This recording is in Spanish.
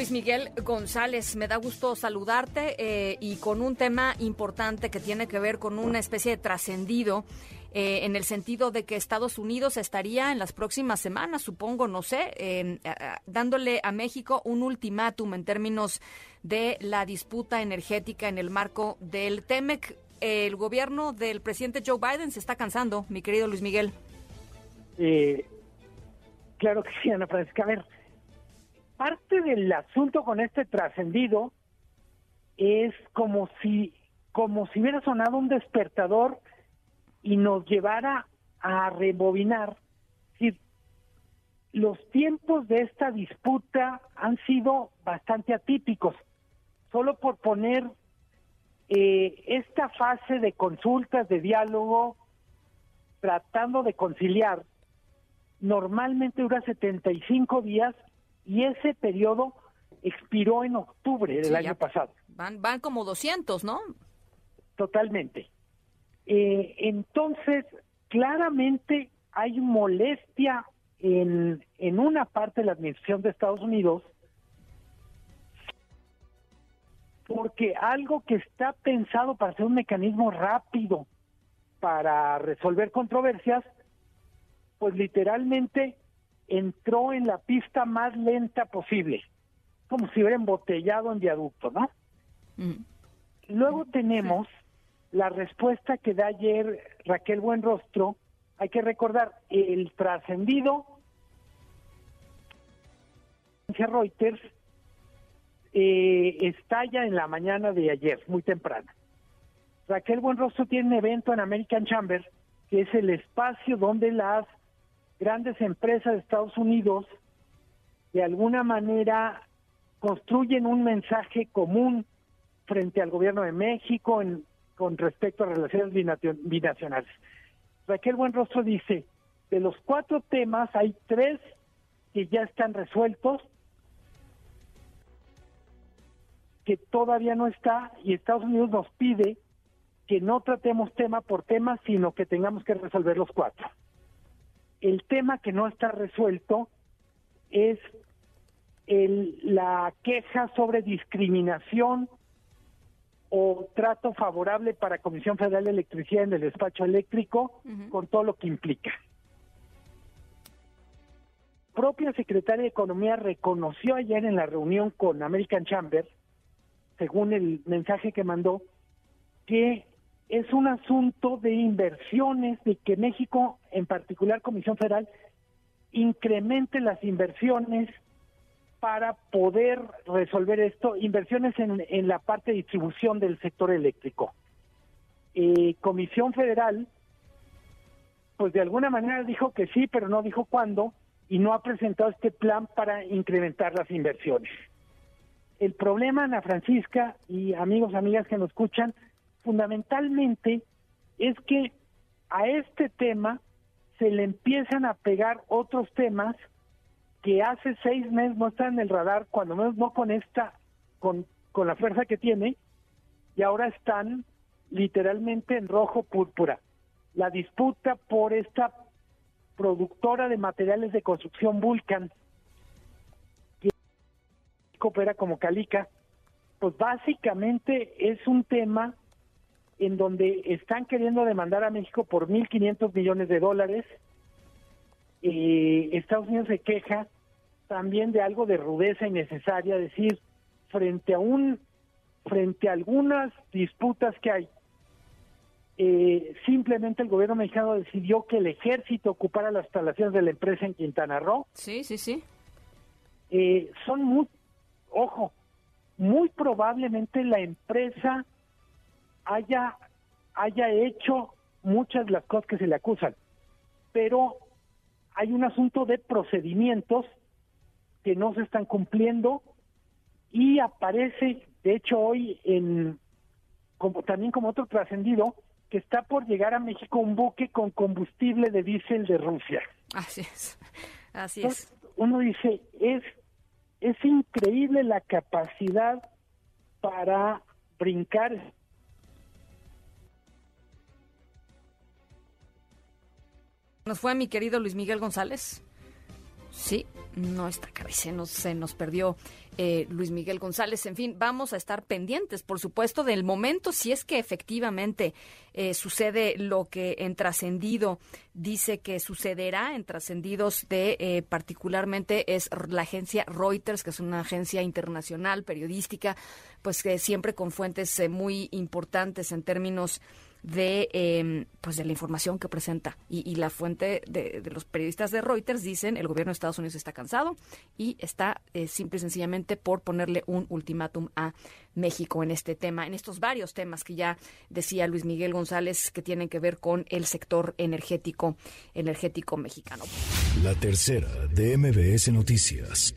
Luis Miguel González, me da gusto saludarte eh, y con un tema importante que tiene que ver con una especie de trascendido eh, en el sentido de que Estados Unidos estaría en las próximas semanas, supongo, no sé, dándole a México un ultimátum en términos de la disputa energética en el marco del TEMEC. El gobierno del presidente Joe Biden se está cansando, mi querido Luis Miguel. Eh, claro que sí, Ana Francisca. A ver, parte del asunto con este trascendido es como si como si hubiera sonado un despertador y nos llevara a rebobinar. Los tiempos de esta disputa han sido bastante atípicos. Solo por poner eh, esta fase de consultas, de diálogo, tratando de conciliar, normalmente dura 75 días y ese periodo expiró en octubre del año pasado. Van, van como 200, ¿no? Totalmente. Eh, entonces, claramente hay molestia en, en una parte de la administración de Estados Unidos porque algo que está pensado para ser un mecanismo rápido para resolver controversias, pues literalmente entró en la pista más lenta posible, como si hubiera embotellado en viaducto, ¿no? Mm. Luego tenemos la respuesta que da ayer Raquel Buenrostro, hay que recordar, el trascendido Reuters eh, estalla en la mañana de ayer, muy temprano. Raquel Buenrostro tiene un evento en American Chamber, que es el espacio donde las grandes empresas de Estados Unidos de alguna manera construyen un mensaje común frente al gobierno de México en, con respecto a relaciones binacionales. Raquel Buenrostro dice, de los cuatro temas hay tres que ya están resueltos, que todavía no está, y Estados Unidos nos pide que no tratemos tema por tema, sino que tengamos que resolver los cuatro. El tema que no está resuelto es el, la queja sobre discriminación o trato favorable para Comisión Federal de Electricidad en el despacho eléctrico, con todo lo que implica. Propia secretaria de Economía reconoció ayer en la reunión con American Chamber, según el mensaje que mandó, que es un asunto de inversiones, de que México, en particular Comisión Federal, incremente las inversiones para poder resolver esto, inversiones en, en la parte de distribución del sector eléctrico. Eh, Comisión Federal, pues de alguna manera dijo que sí, pero no dijo cuándo, y no ha presentado este plan para incrementar las inversiones. El problema, Ana Francisca y amigos, amigas que nos escuchan, fundamentalmente es que a este tema se le empiezan a pegar otros temas que hace seis meses no está en el radar, cuando menos no con esta, con, con la fuerza que tiene, y ahora están literalmente en rojo púrpura. La disputa por esta productora de materiales de construcción Vulcan, que opera como Calica, pues básicamente es un tema en donde están queriendo demandar a México por 1.500 millones de dólares, eh, Estados Unidos se queja también de algo de rudeza innecesaria, es decir, frente a un frente a algunas disputas que hay, eh, simplemente el gobierno mexicano decidió que el ejército ocupara las instalaciones de la empresa en Quintana Roo. Sí, sí, sí. Eh, son muy, ojo, muy probablemente la empresa haya haya hecho muchas de las cosas que se le acusan, pero hay un asunto de procedimientos que no se están cumpliendo y aparece, de hecho hoy en como también como otro trascendido que está por llegar a México un buque con combustible de diésel de Rusia. Así es. Así es. Uno dice, es, es increíble la capacidad para brincar. Nos fue mi querido Luis Miguel González. Sí, no está nos, se nos perdió eh, Luis Miguel González. En fin, vamos a estar pendientes, por supuesto, del momento, si es que efectivamente eh, sucede lo que en trascendido dice que sucederá, en trascendidos de eh, particularmente es la agencia Reuters, que es una agencia internacional periodística, pues que siempre con fuentes muy importantes en términos de em, pues de la información que presenta y, la fuente de, los periodistas de Reuters dicen el gobierno de Estados Unidos está cansado y está eh, simple y sencillamente por ponerle un ultimátum a México en este tema, en estos varios temas que ya decía Luis Miguel González que tienen que ver con el sector energético energético mexicano. La tercera de MBS Noticias.